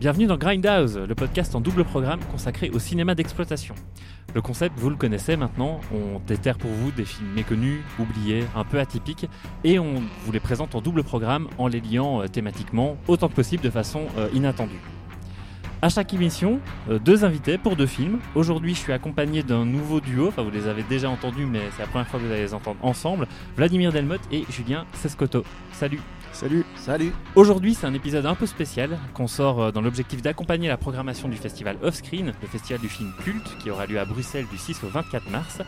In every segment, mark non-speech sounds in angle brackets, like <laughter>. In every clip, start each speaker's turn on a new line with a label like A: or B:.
A: Bienvenue dans Grindhouse, le podcast en double programme consacré au cinéma d'exploitation. Le concept, vous le connaissez maintenant, on déterre pour vous des films méconnus, oubliés, un peu atypiques, et on vous les présente en double programme en les liant euh, thématiquement autant que possible de façon euh, inattendue. À chaque émission, euh, deux invités pour deux films. Aujourd'hui, je suis accompagné d'un nouveau duo, enfin vous les avez déjà entendus, mais c'est la première fois que vous allez les entendre ensemble. Vladimir Delmotte et Julien Sescoto. Salut
B: Salut.
C: Salut.
A: Aujourd'hui, c'est un épisode un peu spécial qu'on sort euh, dans l'objectif d'accompagner la programmation du festival Offscreen, le festival du film culte qui aura lieu à Bruxelles du 6 au 24 mars.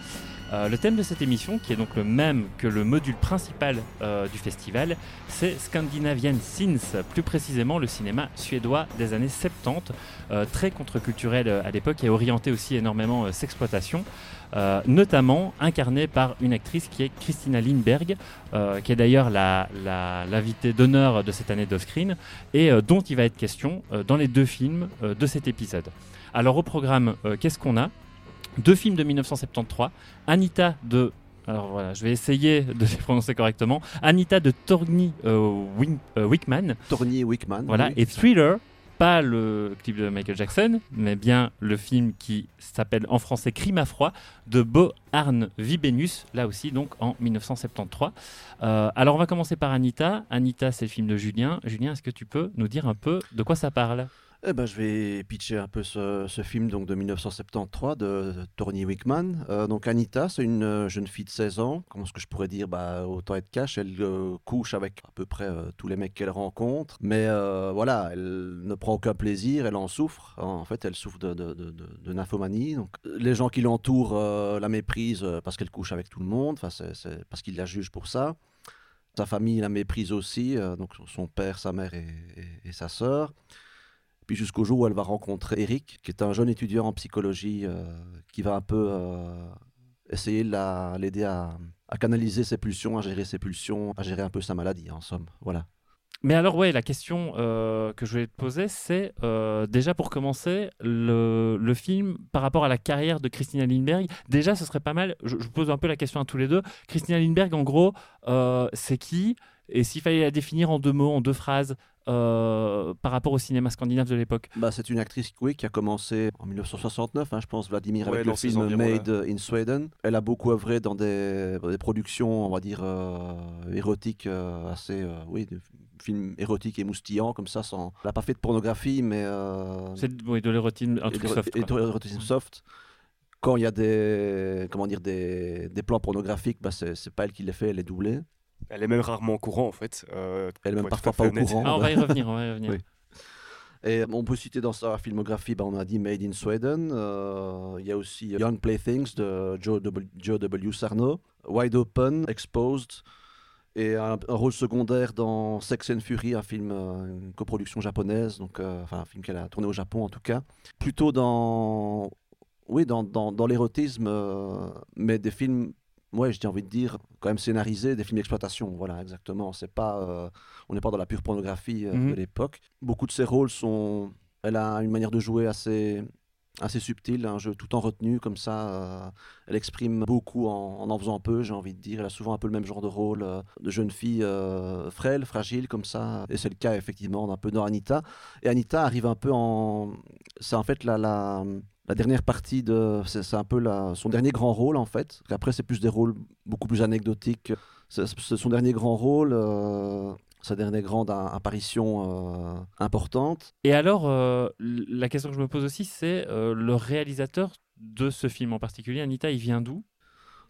A: Euh, le thème de cette émission, qui est donc le même que le module principal euh, du festival, c'est Scandinavian Sins, plus précisément le cinéma suédois des années 70, euh, très contre-culturel à l'époque et orienté aussi énormément euh, s'exploitation, euh, notamment incarné par une actrice qui est Christina Lindberg, euh, qui est d'ailleurs la- la- l'invitée d'honneur de cette année d'Offscreen, et euh, dont il va être question dans les deux films de cet épisode. Alors au programme, qu'est-ce qu'on a? Deux films de 1973, Anita de... Alors voilà, je vais essayer de les prononcer correctement. Anita de Torgny euh, Wickman,
C: Tornier Wickman.
A: voilà,
C: oui.
A: et Thriller, pas le clip de Michael Jackson, mais bien le film qui s'appelle en français Crime à froid de Bo Arne Vibenius, là aussi donc en 1973. Euh, alors on va commencer par Anita. Anita, c'est le film de Julien. Julien, est-ce que tu peux nous dire un peu de quoi ça parle?
C: Eh ben, je vais pitcher un peu ce, film donc, de 1973 de Tornier Wickman. Euh, donc Anita, c'est une euh, jeune fille de 16 ans. Comment est-ce que je pourrais dire? Bah, Autant être cash, elle euh, couche avec à peu près euh, tous les mecs qu'elle rencontre. Mais euh, voilà, elle ne prend aucun plaisir, elle en souffre. En fait, elle souffre de, nymphomanie. Donc, les gens qui l'entourent euh, la méprisent euh, parce qu'elle couche avec tout le monde, enfin, c'est, parce qu'ils la jugent pour ça. Sa famille la méprise aussi, euh, donc son père, sa mère et sa sœur. Puis jusqu'au jour où elle va rencontrer Eric, qui est un jeune étudiant en psychologie euh, qui va un peu euh, essayer de la- l'aider à, canaliser ses pulsions, à gérer ses pulsions, à gérer un peu sa maladie, en somme. Voilà.
A: Mais alors, ouais, la question euh, que je voulais te poser, c'est déjà pour commencer, le, le film par rapport à la carrière de Christina Lindbergh. Déjà, ce serait pas mal. Je, je pose un peu la question à tous les deux. Christina Lindbergh, en gros, c'est qui? Et s'il fallait la définir en deux mots, en deux phrases, euh, par rapport au cinéma scandinave de l'époque
C: Bah, c'est une actrice oui, qui a commencé en 1969, hein, je pense, Vladimir,
B: Ouais,
C: avec le film. Made in Sweden. Elle a beaucoup œuvré dans des, des productions, on va dire, euh, érotiques, euh, assez, euh, oui, de films érotiques et moustillants, comme ça. Sans... Elle n'a pas fait de pornographie, mais... euh,
A: C'est oui, de l'érotisme, un
C: et
A: truc soft.
C: et de l'érotisme soft. Quand il y a des, comment dire, des, des plans pornographiques, bah, c'est pas elle qui les fait, elle est doublée.
B: Elle est même rarement au courant en fait. euh,
C: Elle est même parfois pas au courant.
A: Ah, on va y revenir, on va y revenir. <laughs>
C: Oui. Et on peut citer dans sa filmographie, bah, on a dit Made in Sweden. euh, Il y a aussi Young Playthings de Joe W. Joe W. Sarno, Wide Open, Exposed, et un, un rôle secondaire dans Sex and Fury, un film, euh, une coproduction japonaise, donc euh, enfin un film qu'elle a tourné au Japon en tout cas. Plutôt dans, oui, dans, dans, dans l'érotisme, euh, mais des films. Ouais, j'ai envie de dire, quand même scénarisés, des films d'exploitation, voilà, exactement. C'est pas, euh, on n'est pas dans la pure pornographie euh,
A: Mhm.
C: de l'époque. Beaucoup de ses rôles sont. Elle a une manière de jouer assez, assez subtile, un jeu tout en retenue, comme ça. euh, elle exprime beaucoup en, en en faisant peu, j'ai envie de dire. Elle a souvent un peu le même genre de rôle euh, de jeune fille euh, frêle, fragile, comme ça. Et c'est le cas, effectivement, un peu dans Anita. Et Anita arrive un peu en. C'est en fait la. la la dernière partie de c'est un peu la, son dernier grand rôle en fait. Après c'est plus des rôles beaucoup plus anecdotiques. C'est son dernier grand rôle euh, sa dernière grande apparition euh, importante.
A: Et alors, euh, la question que je me pose aussi, c'est le réalisateur de ce film en particulier, Anita, il vient d'où?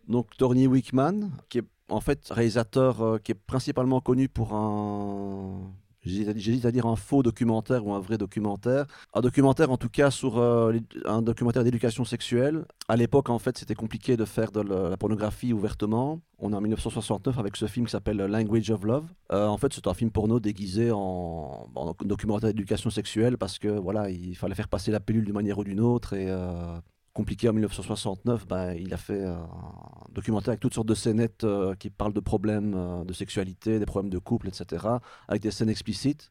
C: Donc Torny Wickman, qui est en fait réalisateur qui est principalement connu pour un J'hésite à- dire un faux documentaire ou un vrai documentaire. Un documentaire, en tout cas, sur euh, un documentaire d'éducation sexuelle. À l'époque, en fait, c'était compliqué de faire de la, pornographie ouvertement. On est en 1969 avec ce film qui s'appelle Language of Love. Euh, en fait, c'est un film porno déguisé en, en documentaire d'éducation sexuelle parce que voilà, il fallait faire passer la pilule d'une manière ou d'une autre euh, compliqué en 1969, ben, il a fait euh, un documentaire avec toutes sortes de scénettes euh, qui parlent de problèmes euh, de sexualité, des problèmes de couple, etc., avec des scènes explicites,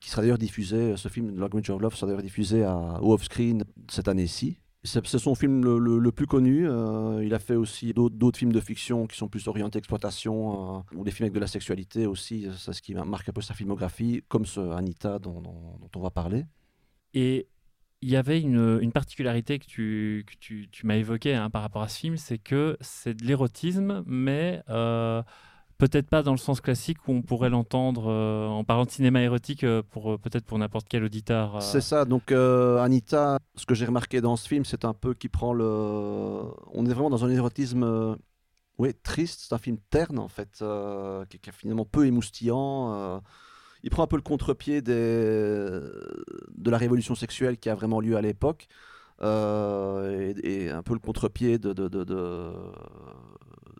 C: qui sera d'ailleurs diffusé, ce film, Language of Love, sera d'ailleurs diffusé à, au off-screen cette année-ci. C'est son film le, plus connu. euh, il a fait aussi d'autres films de fiction qui sont plus orientés exploitation, euh, ou des films avec de la sexualité aussi. C'est ce qui marque un peu sa filmographie, comme ce Anita dont, dont- dont on va parler.
A: Et il y avait une, particularité que tu, m'as évoquée hein, par rapport à ce film, c'est que c'est de l'érotisme, mais euh, peut-être pas dans le sens classique où on pourrait l'entendre euh, en parlant de cinéma érotique euh, pour peut-être pour n'importe quel auditeur.
C: C'est ça, donc Anita, ce que j'ai remarqué dans ce film, c'est un peu qui prend le... On est vraiment dans un érotisme oui, triste, c'est un film terne en fait, qui est finalement peu émoustillant. Il prend un peu le contre-pied des... de la révolution sexuelle qui a vraiment lieu à l'époque. euh, et, et un peu le contre-pied de, de- de- de-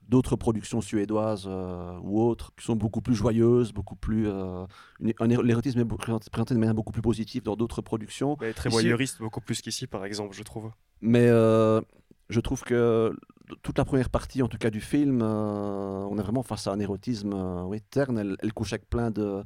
C: d'autres productions suédoises euh, ou autres qui sont beaucoup plus joyeuses, beaucoup plus euh, l'érotisme est présenté de manière beaucoup plus positive dans d'autres productions.
B: Mais très voyeuriste, beaucoup plus qu'ici, par exemple, je trouve.
C: Mais euh, je trouve que toute la première partie, en tout cas du film, on est vraiment face à un érotisme oui, terne. Elle, elle couche avec plein de,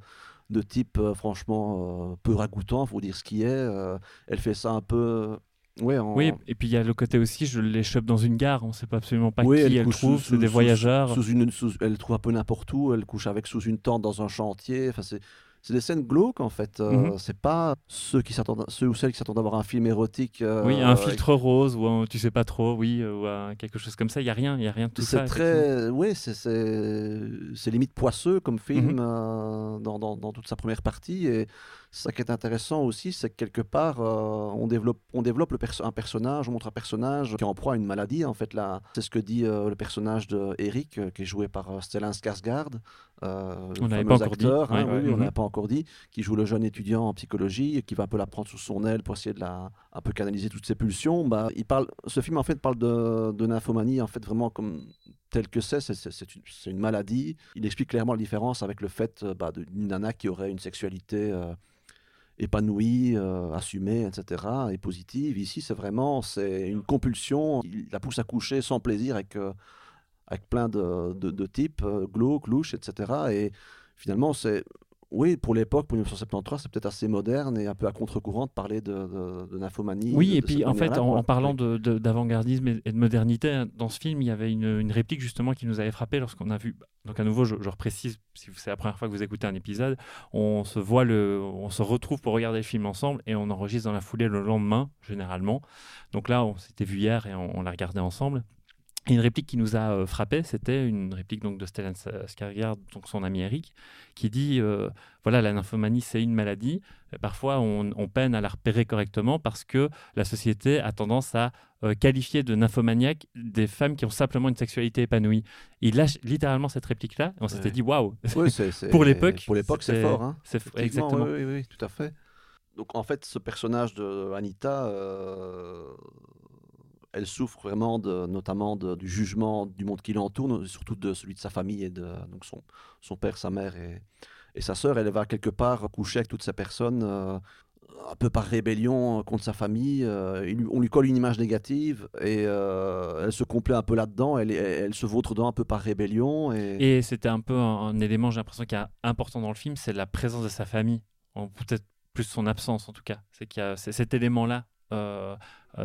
C: de types, euh, franchement, euh, peu ragoûtants, faut dire ce qui est. Euh, elle fait ça un peu. ouais, en-
A: Oui, et puis il y a le côté aussi, je les chope dans une gare, on ne sait pas absolument pas
C: Oui,
A: qui elle,
C: couche
A: trouve, c'est des
C: sous-
A: voyageurs.
C: sous une, sous- elle trouve un peu n'importe où. Elle couche avec sous une tente dans un chantier. Enfin, c'est. C'est des scènes glauques en fait. Euh,
A: Mhm.
C: C'est pas ceux qui s'attendent, ceux ou celles qui s'attendent à voir un film érotique. euh,
A: Oui, un
C: avec-
A: filtre rose ou un, tu sais pas trop, oui, euh, ou un- quelque chose comme ça. Il y a rien, il y a rien de tout
C: C'est
A: ça. effectivement.
C: très, oui, c'est c'est c'est limite poisseux comme film
A: Mhm.
C: euh, dans, dans, dans toute sa première partie. Et ça qui est intéressant aussi, c'est que quelque part, euh, on développe, on développe le perso- un personnage, on montre un personnage qui est en proie à une maladie. En fait, là, c'est ce que dit euh, le personnage de Eric, euh, qui est joué par Stellan Skarsgård, euh,
A: On encore dit.
C: acteur, hein,
A: Ouais,
C: oui,
A: ouais.
C: on
A: Mhm.
C: pas encore dit, qui joue le jeune étudiant en psychologie et qui va un peu la prendre sous son aile pour essayer de la un peu canaliser toutes ses pulsions. Bah, il parle, ce film en fait parle de, de nymphomanie en fait vraiment comme tel que c'est, c'est- une, maladie. Il explique clairement la différence avec le fait bah, d'une nana qui aurait une sexualité euh, épanouie, euh, assumée, etc., et positive. Ici, c'est vraiment c'est une compulsion. Il la pousse à coucher sans plaisir avec, euh, avec plein de, de, de types, euh, glauques, louches, etc. Et finalement, c'est oui, pour l'époque, pour 1973, c'est peut-être assez moderne et un peu à contre-courant de parler de, de, de nymphomanie.
A: Oui,
C: de-
A: et puis en fait, en, parlant d'avant-gardisme et, et de modernité, hein, dans ce film, il y avait une, une réplique justement qui nous avait frappé lorsqu'on a vu. Donc à nouveau, je, je reprécise, si c'est la première fois que vous écoutez un épisode, on se voit le, on se retrouve pour regarder le film ensemble et on enregistre dans la foulée le lendemain généralement. Donc là, on s'était vu hier et on, on l'a regardé ensemble. Et une réplique qui nous a euh, frappé, c'était une réplique donc de Stellan Skarsgård, donc son ami Eric, qui dit euh, voilà la nymphomanie c'est une maladie. Et parfois on, on peine à la repérer correctement parce que la société a tendance à euh, qualifier de nymphomaniaques des femmes qui ont simplement une sexualité épanouie. Il lâche littéralement cette réplique-là et on s'était
C: Ouais.
A: dit waouh.
C: Oui, c'est- <laughs> c'est-
A: Pour l'époque,
C: Pour l'époque, c'est fort. Hein.
A: Exactement.
C: Oui, oui, oui, tout à fait. Donc en fait, ce personnage de Anita, euh, elle souffre vraiment de, notamment de- du jugement du monde qui l'entoure, surtout de celui de sa famille et de donc son, son père, sa mère et, et sa sœur. Elle va quelque part coucher avec toutes ces personnes. euh, un peu par rébellion contre sa famille, euh, on lui colle une image négative et euh, elle se complaît un peu là-dedans, elle, elle, se vautre dedans un peu par rébellion. Et...
A: C'était un peu un, élément, j'ai l'impression, qui est important dans le film, c'est la présence de sa famille, peut-être plus son absence en tout cas. C'est qu'il y a cet élément-là euh, euh,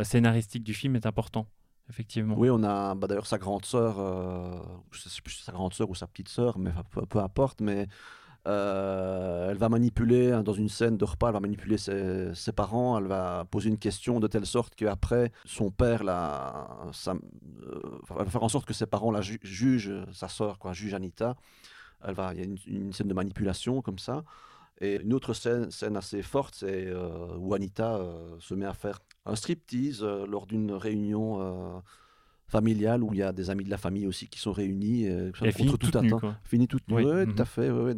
A: scénaristique du film est important, effectivement.
C: Oui, on a bah, d'ailleurs sa grande sœur, euh, je sa grande sœur ou sa petite sœur, mais peu, importe, mais euh, elle va manipuler, hein, dans une scène de repas, elle va manipuler ses, parents, elle va poser une question de telle sorte qu'après, son père, la, euh, va faire en sorte que ses parents la ju- jugent, sa sœur, quoi, juge Anita. Elle va, il y a une scène de manipulation comme ça. Et une autre scène, scène assez forte, c'est euh, où Anita euh, se met à faire un striptease euh, lors d'une réunion euh, familiale où il y a des amis de la famille aussi qui sont réunis. euh,
A: Elle finit
C: contre
A: toute
C: toute
A: nue.
C: Fini toute nue,
A: Oui,
C: ouais,
A: mhm.
C: tout à fait. ouais,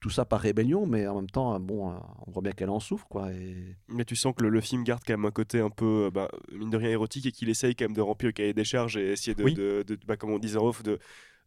C: tout ça par rébellion, mais en même temps, bon, euh, on voit bien qu'elle en souffre, quoi. Et...
B: Mais tu sens que le, le film garde quand même un côté un peu, bah, mine de rien, érotique et qu'il essaye quand même de remplir le cahier des charges et essayer de,
A: Oui.
B: de- de- bah, comme on disait en off, de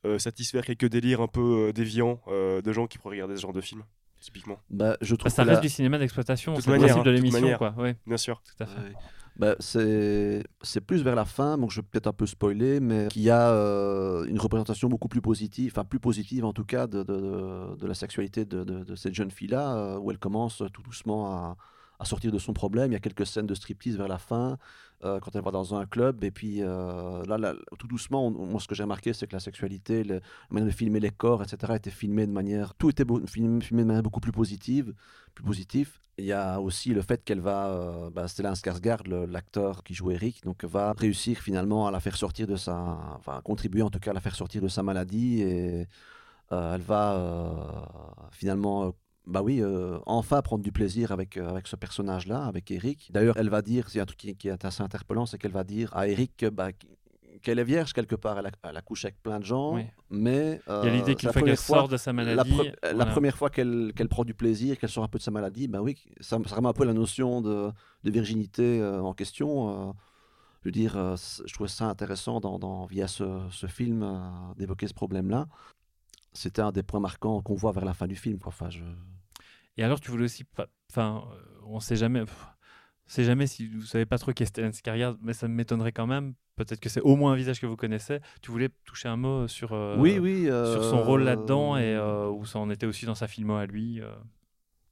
B: euh, satisfaire quelques délires un peu euh, déviants euh, de gens qui pourraient regarder ce genre de film, typiquement.
C: Bah, je
A: Bah,
C: trouve
A: ça
C: que
A: reste
C: la-
A: du cinéma d'exploitation,
B: Toute
A: c'est le principe de
B: hein,
A: l'émission, quoi. Ouais,
B: Bien sûr.
A: tout à fait.
C: Ouais. Bah, c'est c'est plus vers la fin, donc je vais peut-être un peu spoiler, mais qu'il y a euh, une représentation beaucoup plus positive, enfin plus positive en tout cas, de, de, la sexualité de, de- de cette jeune fille-là, euh, où elle commence tout doucement à, à sortir de son problème. Il y a quelques scènes de striptease vers la fin, euh, quand elle va dans un club, et puis euh, là, tout doucement, moi ce que j'ai remarqué, c'est que la sexualité, le- la manière de filmer les corps, etc., était filmée de manière, tout était filmé de manière beaucoup plus positive, plus positif. Il y a aussi le fait qu'elle va, euh, bah, Stellan Skarsgård, l'acteur qui joue Eric, donc va réussir finalement à la faire sortir de sa, enfin contribuer en tout cas à la faire sortir de sa maladie et euh, elle va finalement, bah oui, euh, enfin prendre du plaisir avec euh, avec ce personnage-là, avec Eric. D'ailleurs, elle va dire, c'est un truc qui, qui est assez interpellant, c'est qu'elle va dire à Eric bah, qu'elle est vierge quelque part, elle a, elle a couché avec plein de gens,
A: Oui.
C: mais
A: Il y a
C: euh,
A: l'idée qu'une
C: la
A: fois qu'elle sort de sa
C: la,
A: maladie,
C: la première fois qu'elle prend du plaisir, qu'elle sort un peu de sa maladie, ben oui, ça, ça remet un peu la notion de, de virginité en question. je veux dire, je trouvais ça intéressant dans, dans- via ce, ce film d'évoquer ce problème-là. C'était un des points marquants qu'on voit vers la fin du film. Quoi. Enfin, je...
A: Et alors, tu voulais aussi. pas- Enfin, euh, on sait jamais. pff, On sait jamais si vous savez pas trop qui est Stellan Skarsgård, mais ça m'étonnerait quand même. Peut-être que c'est au moins un visage que vous connaissez. Tu voulais toucher un mot sur, euh,
C: oui, oui.
A: sur son rôle
C: euh,
A: là-dedans et euh, où ça en était aussi dans sa filmo à lui. euh.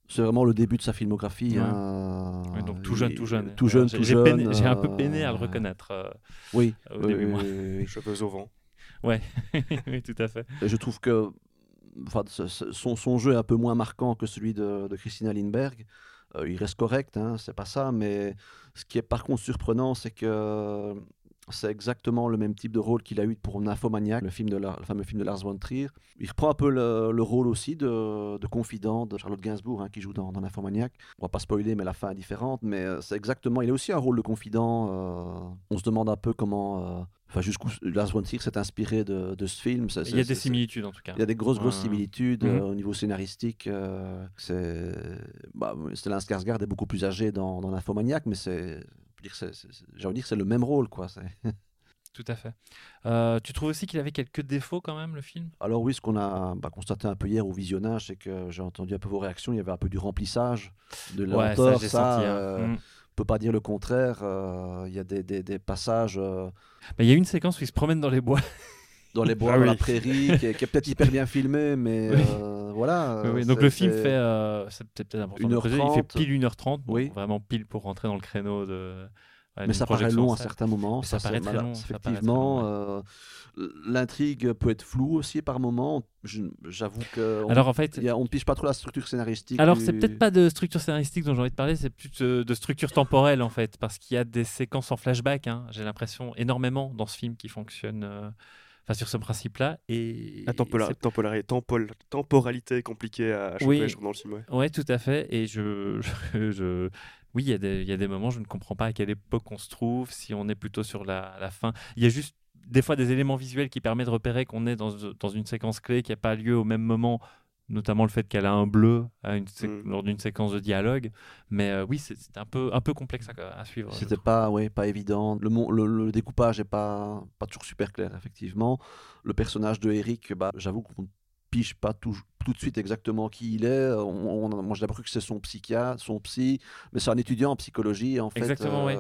C: C'est vraiment le début de sa filmographie.
A: Ouais.
C: hein.
A: Ouais, donc tout jeune, tout jeune.
C: Tout jeune, tout jeune.
A: J'ai un peu peiné à le
C: euh,
A: reconnaître. euh,
C: Oui,
A: au
C: oui,
A: début,
C: oui,
A: moi.
C: oui, oui.
B: Cheveux au vent. <laughs>
A: oui, tout à fait.
C: Et je trouve que son, jeu est un peu moins marquant que celui de, de Christina Lindbergh. Euh, il reste correct, hein, c'est pas ça, mais ce qui est par contre surprenant, c'est que c'est exactement le même type de rôle qu'il a eu pour Nymphomaniac, le, film de la- le fameux film de Lars von Trier. Il reprend un peu le, le rôle aussi de, de confident de Charlotte Gainsbourg, hein, qui joue dans, dans Nymphomaniac. On va pas spoiler, mais la fin est différente. Mais euh, c'est exactement, il a aussi un rôle de confident. euh, on se demande un peu comment, euh, enfin jusqu'où Lars von Trier s'est inspiré de, de ce film.
A: Il y a des similitudes en tout cas.
C: il y a des grosses, grosses similitudes
A: Mhm.
C: euh, au niveau scénaristique. euh, c'est, bah, Stellan Skarsgård est beaucoup plus âgé dans, dans Nymphomaniac, mais c'est, dire, j'ai envie de dire c'est le même rôle, quoi. <laughs>
A: Tout à fait. Euh, tu trouves aussi qu'il avait quelques défauts quand même, le film?
C: Alors oui, ce qu'on a bah, constaté un peu hier au visionnage, c'est que j'ai entendu un peu vos réactions. Il y avait un peu du remplissage, de
A: Ouais,
C: lenteur.
A: j'ai
C: ça,
A: senti. hein.
C: euh,
A: Mm.
C: peut pas dire le contraire. euh, Il y a des, des- des passages
A: Mais il y a une séquence où il se promène dans les bois.
C: dans les <laughs> bois,
B: Ah
C: dans
B: oui.
C: la prairie, qui est, peut-être hyper bien filmé, mais
A: Oui.
C: Euh, voilà.
A: Oui, oui.
C: euh,
A: Donc le film fait, euh, c'est peut-être peut-être important de le préciser, il fait
C: 1h30.
A: pile 1h30, donc
C: Oui.
A: vraiment pile pour rentrer dans le créneau de. ouais,
C: Mais ça paraît long à certains moments.
A: Ça
C: c'est
A: paraît très long, ça
C: Effectivement, euh, l'intrigue peut être floue aussi par moments. Je- J'avoue que on,
A: Alors en fait,
C: a- on ne pige pas trop la structure scénaristique.
A: alors
C: du-
A: c'est peut-être pas de structure scénaristique dont j'ai envie de parler, c'est plus de, de structure temporelle en fait, parce qu'il y a des séquences en flashback. hein, j'ai l'impression énormément dans ce film qui fonctionne. euh, Enfin, sur ce principe-là. Et
B: La tempola- tempol- temporalité est compliquée à choper,
A: Oui.
B: je trouve, dans le film. ouais.
A: Ouais, tout à fait. Et je, <laughs> je, je- oui, il y, a des- y a des moments, je ne comprends pas à quelle époque on se trouve, si on est plutôt sur la, la fin. Il y a juste des fois des éléments visuels qui permettent de repérer qu'on est dans, dans une séquence clé qui n'a pas lieu au même moment, notamment le fait qu'elle a un bleu à une sé-
B: Mm.
A: lors d'une séquence de dialogue. Mais euh, oui, c'est un peu, un peu complexe à, à suivre.
C: C'était pas, ouais, pas évident. Le, mon- le, le découpage est pas, pas toujours super clair, effectivement. Le personnage de Eric, bah, j'avoue qu'on ne pige pas tout, tout de suite exactement qui il est. On, on- moi, j'ai d'abord cru que c'est son psychiatre, son psy, mais c'est un étudiant en psychologie, en fait.
A: Exactement, ouais.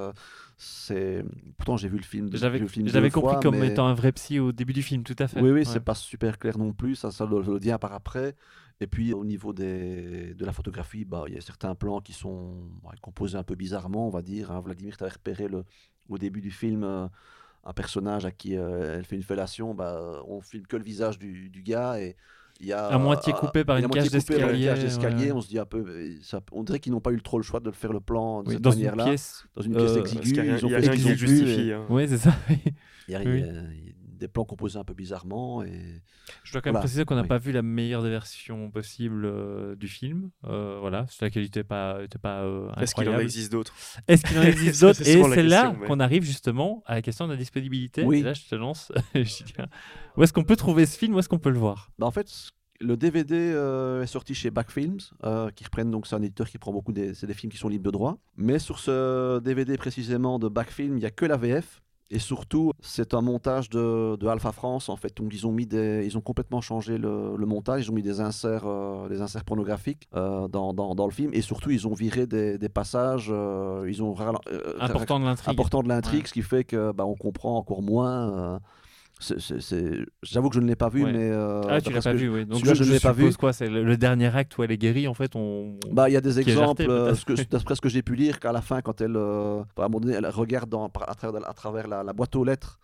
C: C'est... Pourtant, j'ai vu le film.
A: J'avais
C: le film
A: j'avais compris
C: fois,
A: comme
C: mais-
A: étant un vrai psy au début du film, tout à fait.
C: Oui, oui,
A: Ouais.
C: c'est pas super clair non plus, ça, ça le, le dit par après. Et puis au niveau des, de la photographie, bah, il y a certains plans qui sont ouais, composés un peu bizarrement, on va dire. hein. Vladimir, tu avais repéré le, au début du film euh, un personnage à qui euh, elle fait une fellation, bah, on filme que le visage du, du gars et y a
A: À moitié coupé par
C: il y a
A: une
C: moitié
A: cage
C: coupé par une
A: d'escalier,
C: cage d'escalier.
A: ouais.
C: On se dit un peu, euh, ça- on dirait qu'ils n'ont pas eu trop le choix de le faire le plan de
A: Oui,
C: cette
A: dans une
C: manière-là,
A: pièce.
C: dans une pièce
A: euh,
C: exiguë.
B: y a
C: ils ont
B: il y a
C: fait
B: rien
C: ce qu'ils ont pu
B: hein.
A: Oui, c'est ça.
C: il des plans composés un peu bizarrement et
A: Je dois quand même
C: Voilà,
A: préciser qu'on n'a
C: oui.
A: pas vu la meilleure des versions possibles euh, du film. Euh, voilà, la qualité n'était pas, était pas euh,
B: Est-ce qu'il en
A: incroyable.
B: existe d'autres?
A: Est-ce qu'il en existe <laughs> d'autres? Et c'est là
B: mais-
A: qu'on arrive justement à la question de la disponibilité.
C: Oui.
A: Et là, je te lance. <laughs> Je dis, où est-ce qu'on peut trouver ce film? Où est-ce qu'on peut le voir?
C: Bah, en fait, le DVD euh, est sorti chez Back Films, euh, qui reprennent donc c'est un éditeur qui prend beaucoup des, c'est des films qui sont libres de droit. Mais sur ce DVD précisément de Back Film, il n'y a que la VF. Et surtout, c'est un montage de, de Alpha France en fait. Donc ils ont mis des, ils ont complètement changé le, le montage. Ils ont mis des inserts, euh, des inserts pornographiques euh, dans, dans, dans le film. Et surtout, ils ont viré des, des passages. euh, ils ont
A: Important de l'intrigue.
C: important de l'intrigue,
A: Ouais.
C: ce qui fait que bah, on comprend encore moins. J'avoue que je ne l'ai pas vu,
A: Ouais.
C: mais euh,
A: Ah, tu l'as pas vu, oui. Donc je,
C: je ne l'ai pas
A: suppose
C: vu.
A: quoi C'est le, le dernier acte où elle est guérie, en fait. On...
C: Bah, il y a des exemples, euh,
A: peut-être.
C: ce que- d'après ce que j'ai pu lire, qu'à la fin, quand elle, euh, à un moment donné, elle regarde dans- à travers, à travers la, la boîte aux lettres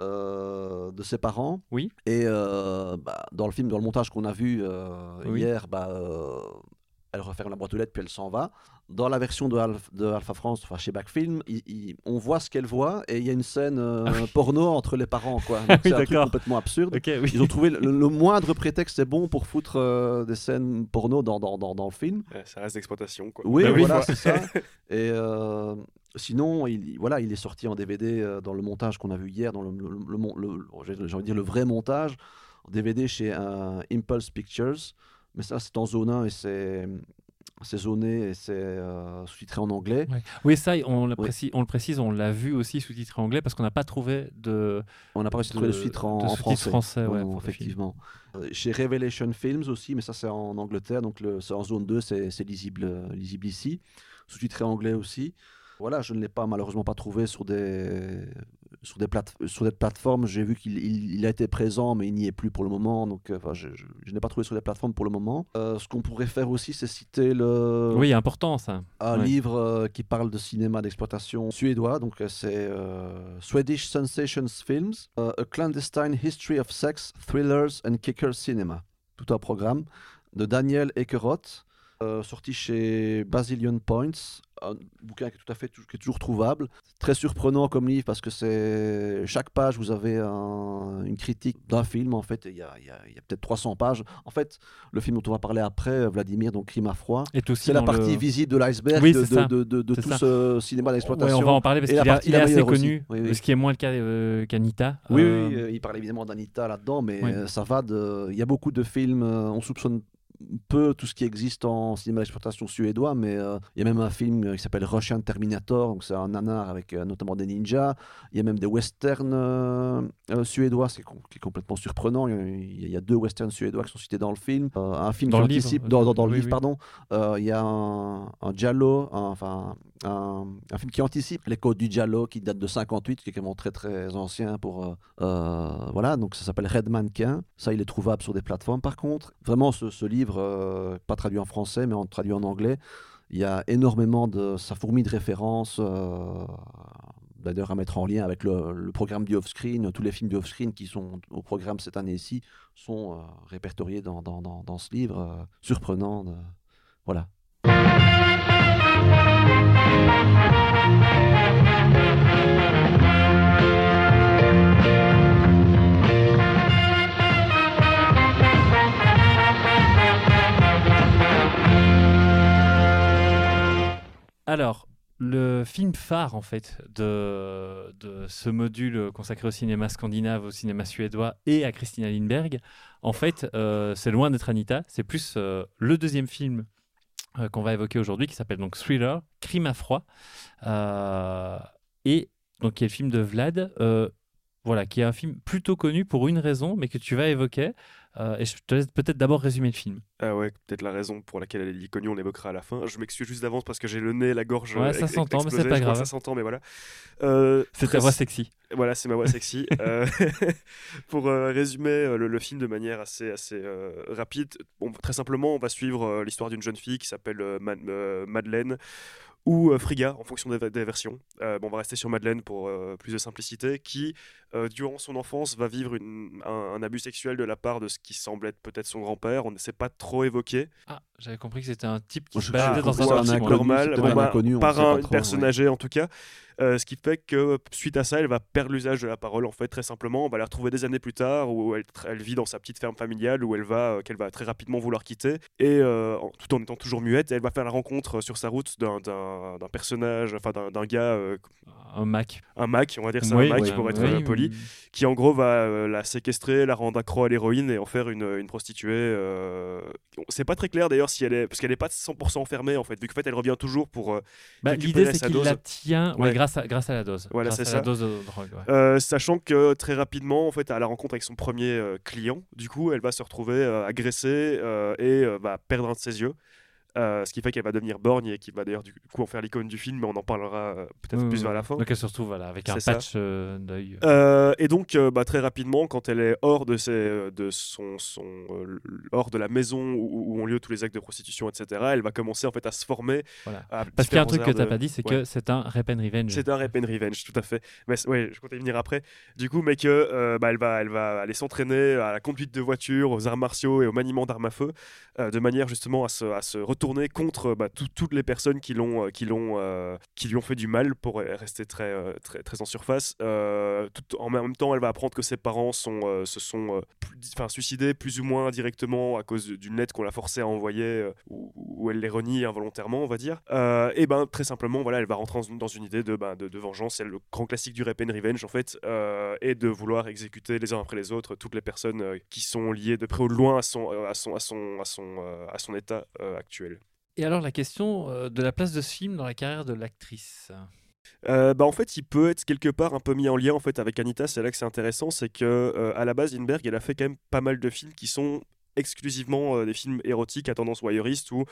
C: euh, de ses parents.
A: Oui.
C: Et euh, bah, dans le film, dans le montage qu'on a vu euh,
A: Oui.
C: hier, bah, euh, elle referme la boîte aux lettres puis elle s'en va. Dans la version de, Alpha, de Alpha France, enfin chez Backfilm, il- il- on voit ce qu'elle voit et il y a une scène euh, porno entre les parents. Quoi. <laughs> Donc,
A: Oui,
C: c'est un truc complètement absurde.
A: Oui.
C: Ils ont trouvé le, le moindre prétexte c'est bon pour foutre euh, des scènes porno dans, dans, dans, dans le film.
B: Ouais, ça reste d'exploitation. quoi.
C: Oui,
A: Bah oui.
C: voilà, <laughs> c'est ça. Et euh, sinon, il, voilà, il est sorti en DVD euh, dans le montage qu'on a vu hier, dans le, le, le mon- le- j'ai j'ai envie de dire le vrai montage, en DVD chez euh, Impulse Pictures. Mais ça, c'est en zone 1 et c'est c'est zoné et c'est euh, sous-titré en anglais.
A: Oui, ça, on le,
C: Oui.
A: précise, on le précise, on l'a vu aussi sous-titré anglais parce qu'on n'a pas trouvé de.
C: On n'a pas réussi à
A: De-
C: trouver le sous-titre en,
A: de
C: en français.
A: français, ouais,
C: Non, effectivement. Euh, Chez Revelation Films aussi, mais ça c'est en Angleterre, donc le- c'est en zone 2, c'est c'est lisible, euh, lisible ici. Sous-titré anglais aussi. Voilà, je ne l'ai pas malheureusement pas trouvé sur des, sur des, plate- sur des plateformes. J'ai vu qu'il il- il a été présent, mais il n'y est plus pour le moment. Donc, euh, enfin, je, je, je n'ai pas trouvé sur des plateformes pour le moment. Euh, ce qu'on pourrait faire aussi, c'est citer le,
A: Oui, important ça.
C: un
A: Ouais.
C: livre euh, qui parle de cinéma d'exploitation suédois. Donc, euh, c'est Swedish Sensations Films, A Clandestine History of Sex, Thrillers and Kicker Cinema. Tout un programme de Daniel Ekeroth, sorti chez Basilian Points. Un bouquin qui est tout à fait qui est toujours trouvable. Très surprenant comme livre parce que c'est chaque page vous avez un- une critique d'un film en fait. Il y a, peut-être 300 pages. En fait, le film dont on va parler après, Vladimir, donc Crime à froid, c'est la partie
A: le-
C: visible de l'iceberg
A: Oui,
C: de, tout
A: ça.
C: ce cinéma
A: Ouais,
C: d'exploitation.
A: on va en parler parce qu'il est- il est assez connu,
C: Oui, oui.
A: ce qui est moins le cas euh, qu'Anita.
C: Oui,
A: Euh,
C: oui, euh, il parle évidemment d'Anita là-dedans, mais euh, ça va de. Il y a beaucoup de films, euh, on soupçonne peu tout ce qui existe en cinéma d'exploitation suédois, mais euh, il y a même un film qui s'appelle Russian Terminator, donc c'est un nanar avec euh, notamment des ninjas. Il y a même des westerns euh, suédois, c'est com- qui est complètement surprenant. Il y, a, y deux westerns suédois qui sont cités dans le film. Un film
A: Dans
C: qui
A: le livre,
C: anticipe,
A: euh,
C: dans, dans- dans le livre,
A: oui.
C: pardon. Il y a un, un Giallo, un- enfin un, un film qui anticipe les codes du Giallo qui date de 58, qui est vraiment très très ancien pour voilà. Donc ça s'appelle Red Mannequin. Ça, il est trouvable sur des plateformes par contre. Vraiment, ce, ce livre, euh, pas traduit en français, mais en, traduit en anglais. Il y a énormément de, ça fourmille de références. euh, D'ailleurs, à mettre en lien avec le, programme du off-screen. Tous les films du off-screen qui sont au programme cette année-ci sont euh, répertoriés dans, dans, dans, ce livre. surprenant. de- Voilà.
A: Alors, le film phare en fait de, ce module consacré au cinéma scandinave, au cinéma suédois et à Christina Lindberg, en fait, euh, c'est loin d'être Anita, c'est plus euh, le deuxième film euh, qu'on va évoquer aujourd'hui qui s'appelle donc Thriller, Crime à froid, et donc qui est le film de Vlad. voilà, qui est un film plutôt connu pour une raison, mais que tu vas évoquer. Euh, et je te laisse peut-être d'abord résumer le film.
B: Ah ouais, peut-être la raison pour laquelle elle est connue, on l'évoquera à la fin. Je m'excuse juste d'avance parce que j'ai le nez, la gorge.
A: Ouais,
B: euh,
A: ça
B: ex-
A: s'entend, mais c'est pas grave.
B: Ça s'entend, mais voilà. Euh,
A: C'est ta voix sexy.
B: Voilà, c'est ma voix sexy. <laughs> Euh, <laughs> pour euh, résumer euh, le, film de manière assez, assez euh, rapide, très simplement, on va suivre euh, l'histoire d'une jeune fille qui s'appelle euh, Ma- euh, Madeleine ou euh, Frigga en fonction des, des versions. Euh, bon, on va rester sur Madeleine pour euh, plus de simplicité, qui, euh, durant son enfance, va vivre une- un, un abus sexuel de la part de ce qui semble être peut-être son grand-père. On ne sait pas trop évoqué.
A: Ah, j'avais compris que c'était un type qui se baladait dans un
C: ça, un inconnu,
B: normal,
C: un
B: bah,
C: inconnu,
B: par un- une
C: trop,
B: personne
C: ouais.
B: âgée en tout cas. Euh, ce qui fait que suite à ça, elle va perdre l'usage de la parole en fait très simplement. On va la retrouver des années plus tard où elle, vit dans sa petite ferme familiale où elle va euh, qu'elle va très rapidement vouloir quitter et euh, en- tout en étant toujours muette. Elle va faire la rencontre sur sa route d'un- personnage, enfin d'un gars, euh,
A: Un Mac.
B: un Mac, on va dire c'est
A: Oui,
B: un Mac
C: oui,
B: pour être
A: oui,
B: euh, poli, qui en gros va euh, la séquestrer, la rendre accro à l'héroïne et en faire une, une prostituée. euh, C'est pas très clair d'ailleurs si elle est parce qu'elle est pas 100% fermée en fait vu qu'en fait elle revient toujours pour euh,
A: Bah, L'idée, c'est qu'il la tient ouais,
B: Ouais.
A: grâce, à, grâce à la dose.
B: Voilà,
A: grâce
B: c'est
A: à
B: ça.
A: la dose de drogue. ouais.
B: Euh, sachant que très rapidement, en fait, à la rencontre avec son premier euh, client, du coup, elle va se retrouver euh, agressée euh, et euh, va perdre un de ses yeux. Euh, ce qui fait qu'elle va devenir borgne et qui va d'ailleurs du coup en faire l'icône du film, mais on en parlera euh, peut-être plus vers la fin.
A: Donc elle se retrouve voilà, avec un patch euh, d'œil.
B: Et donc, bah, très rapidement, quand elle est hors de, ses, de son, son hors de la maison où, où ont lieu tous les actes de prostitution, etc., elle va commencer en fait à se former.
A: Voilà.
B: à
A: Parce qu'il y a un truc que tu n'as
B: de-
A: pas dit, c'est
B: Ouais.
A: que c'est un Rep and Revenge.
B: C'est un Rep and Revenge, tout à fait. Mais ouais, je comptais y venir après. Du coup, mais que bah, elle va, elle va aller s'entraîner à la conduite de voiture, aux arts martiaux et au maniement d'armes à feu, de manière justement à se, à se re- retourner contre bah, toutes les personnes qui l'ont, qui l'ont, qui lui ont fait du mal pour rester très, très, très en surface. en même temps, elle va apprendre que ses parents se sont enfin, suicidés plus ou moins directement à cause d'une lettre qu'on l'a forcé à envoyer, où, elle les renie involontairement, on va dire. et ben très simplement, voilà, elle va rentrer dans une idée de, ben, de, vengeance. C'est le grand classique du Rap and Revenge en fait, et de vouloir exécuter les uns après les autres toutes les personnes qui sont liées de près ou de loin à son, à son, à son, à son, à son état actuel.
A: Et alors la question de la place de ce film dans la carrière de l'actrice?
B: Bah en fait, il peut être quelque part un peu mis en lien en fait avec Anita. C'est là que c'est intéressant, c'est que à la base, Lindbergh, elle a fait quand même pas mal de films qui sont exclusivement des films érotiques à tendance voyeuriste où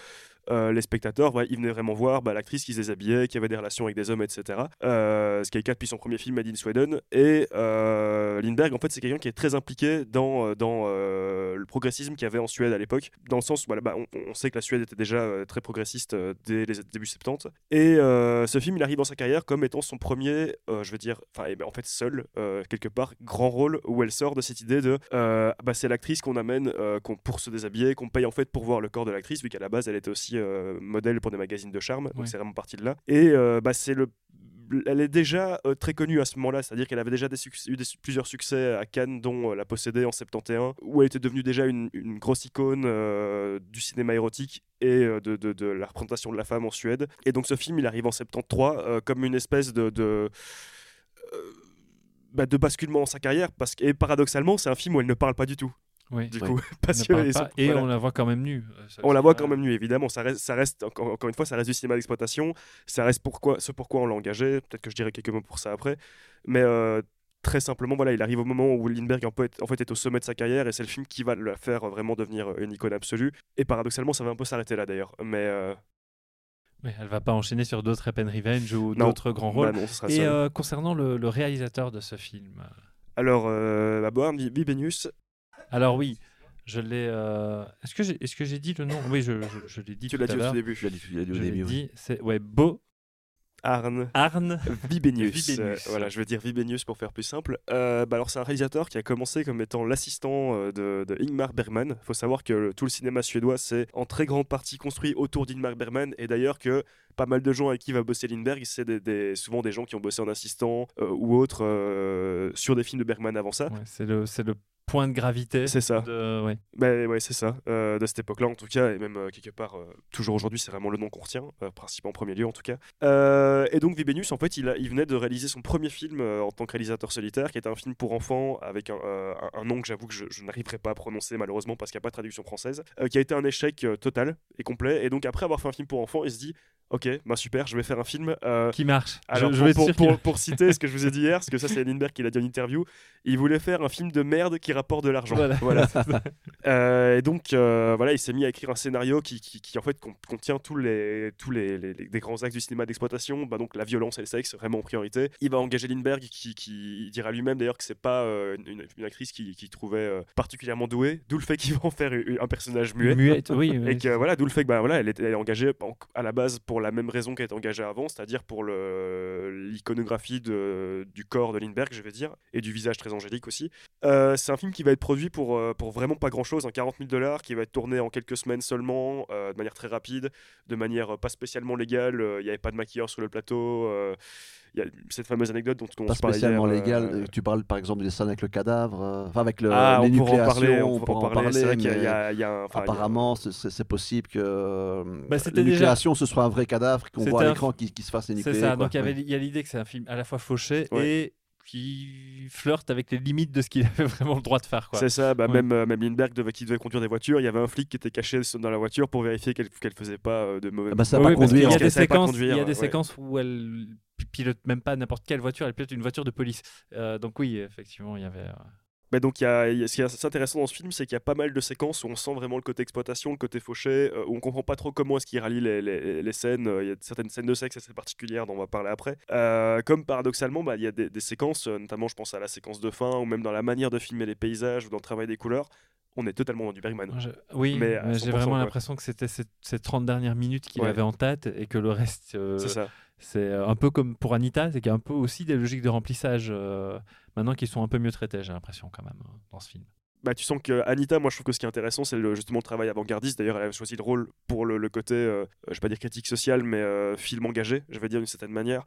B: euh, les spectateurs, ils venaient vraiment voir bah, l'actrice qui se déshabillait, qui avait des relations avec des hommes, etc. Euh, ce qui est le cas depuis son premier film, Made in Sweden. Et euh, Lindbergh, en fait, c'est quelqu'un qui est très impliqué dans, dans le progressisme qu'il y avait en Suède à l'époque, dans le sens où bah, on, sait que la Suède était déjà très progressiste dès les débuts 70. Et ce film, il arrive dans sa carrière comme étant son premier, je veux dire, enfin, en fait, seul, quelque part, grand rôle où elle sort de cette idée de bah, c'est l'actrice qu'on amène pour se déshabiller, qu'on paye en fait pour voir le corps de l'actrice, vu qu'à la base, elle était aussi euh, modèle pour des magazines de charme, donc c'est vraiment parti de là. Et euh, bah, c'est le elle est déjà euh, très connue à ce moment-là, c'est-à-dire qu'elle avait déjà des eu plusieurs succès à Cannes, dont La Possédée en 71, où elle était devenue déjà une, grosse icône du cinéma érotique et de, de, la représentation de la femme en Suède. Et donc ce film, il arrive en 73 comme une espèce de... de bah, de basculement dans sa carrière parce que et paradoxalement c'est un film où elle ne parle pas du tout
A: oui.
B: Du coup, <laughs>
A: parce que et on la voit quand même nue.
B: Euh, on la voit quand même nue, évidemment. Ça reste, ça reste encore, encore, une fois, ça reste du cinéma d'exploitation. Ça reste pourquoi, ce pourquoi on l'a engagé. Peut-être que je dirai quelques mots pour ça après. Mais euh, très simplement, voilà, il arrive au moment où Lindbergh en fait, en fait est au sommet de sa carrière et c'est le film qui va la faire vraiment devenir une icône absolue. Et paradoxalement, ça va un peu s'arrêter là d'ailleurs. Mais euh,
A: Mais elle va pas enchaîner sur d'autres Rap Revenge ou d'autres grands rôles.
B: Bah
A: et concernant le, réalisateur de ce film
B: Alors, euh, bah, Bibenius,
A: alors oui, je l'ai. Euh, est-ce que j'ai, est-ce que j'ai dit le nom? Oui, je, l'ai dit.
B: Tu
A: l'as
B: dit au début.
C: Je l'ai dit,
A: au début. Dit, c'est ouais, Beau.
B: Arne.
A: Arne.
B: Vibenius. Euh, voilà, je veux dire Vibenius pour faire plus simple. Euh, bah alors c'est un réalisateur qui a commencé comme étant l'assistant de, Ingmar Bergman. Il faut savoir que tout le cinéma suédois c'est en très grande partie construit autour d'Ingmar Bergman et d'ailleurs que pas mal de gens avec qui va bosser Lindbergh, c'est des, souvent des gens qui ont bossé en assistant ou autre sur des films de Bergman avant ça.
A: c'est le, c'est le point de gravité.
B: C'est ça.
A: De... Ouais.
B: Bah, ouais, c'est ça. Euh, de cette époque-là, en tout cas, et même euh, quelque part, euh, toujours aujourd'hui, c'est vraiment le nom qu'on retient, principalement en premier lieu, en tout cas. et donc, Vibenius, en fait, il, a, il venait de réaliser son premier film en tant que réalisateur solitaire, qui était un film pour enfants avec un, un, nom que j'avoue que je, je n'arriverai pas à prononcer, malheureusement, parce qu'il n'y a pas de traduction française, qui a été un échec total et complet. Et donc, après avoir fait un film pour enfants, il se dit Ok, bah super, je vais faire un film.
A: qui marche.
B: Alors, je, pour, pour, pour, citer ce que je vous ai dit hier, parce que ça, c'est Lindbergh qui l'a dit en interview, il voulait faire un film de merde qui rapporte de l'argent. Voilà. <laughs> Euh, et donc, euh, voilà, il s'est mis à écrire un scénario qui, qui, en fait contient tous les tous les, les, grands axes du cinéma d'exploitation, bah, donc la violence et le sexe vraiment en priorité. Il va engager Lindbergh, qui, qui dira lui-même d'ailleurs que c'est pas euh, une, actrice qu'il qui trouvait particulièrement douée, d'où le fait qu'il <laughs> va en faire un personnage muet.
A: Muette, oui. <laughs>
B: et que voilà, d'où le fait que bah, voilà, elle est, engagée à la base pour la même raison qu'elle est engagée avant, c'est-à-dire pour l'iconographie du corps de Lindbergh, je vais dire, et du visage très angélique aussi. c'est un film qui va être produit pour, euh, pour vraiment pas grand chose, un 40 000 dollars qui va être tourné en quelques semaines seulement, euh, de manière très rapide, de manière euh, pas spécialement légale. Il n'y avait pas de maquilleur sur le plateau. Il y a cette fameuse anecdote dont on
C: pas spécialement légal. Tu parles par exemple des scènes avec le cadavre, enfin avec le,
B: ah,
C: les
B: on
C: parler,
B: on, peut en parler. C'est qu'il y, a,
C: apparemment, c'est possible que bah, l'énucléation ce soit un vrai cadavre qu'on voit à l'écran qui, qui, se fasse énucléer.
A: C'est ça. Donc il y a l'idée que c'est un film à la fois fauché et qui flirte avec les limites de ce qu'il <laughs> avait vraiment le droit de faire.
B: C'est ça, bah, même, euh, même Lindbergh devait, qui devait conduire des voitures, il y avait un flic qui était caché dans la voiture pour vérifier qu'elle ne faisait pas euh, de mauvais.
C: Ah bah ça pas conduire.
A: Il y a des séquences, il y a des séquences où elle pilote même pas n'importe quelle voiture, elle pilote une voiture de police. Euh, donc oui, effectivement, il y avait.
B: Mais donc, y a, ce qui est intéressant dans ce film, c'est qu'il y a pas mal de séquences où on sent vraiment le côté exploitation, le côté fauché, euh, où on comprend pas trop comment est-ce qu'il rallie les, les, les scènes. Euh, il y a certaines scènes de sexe assez particulières dont on va parler après. Euh, comme paradoxalement, bah, il y a des, séquences, notamment je pense à la séquence de fin, ou même dans la manière de filmer les paysages, ou dans le travail des couleurs, on est totalement dans du Bergman.
A: oui, mais, j'ai vraiment l'impression que c'était ces, 30 dernières minutes qu'il avait en tête et que le reste.
B: c'est ça.
A: C'est un peu comme pour Anita, c'est qu'il y a un peu aussi des logiques de remplissage maintenant qui sont un peu mieux traités, j'ai l'impression quand même, hein, dans ce film.
B: bah, tu sens que Anita, moi je trouve que ce qui est intéressant, c'est justement le travail avant-gardiste. D'ailleurs, elle a choisi le rôle pour le, côté, euh, je vais pas dire critique sociale, mais euh, film engagé, je vais dire d'une certaine manière.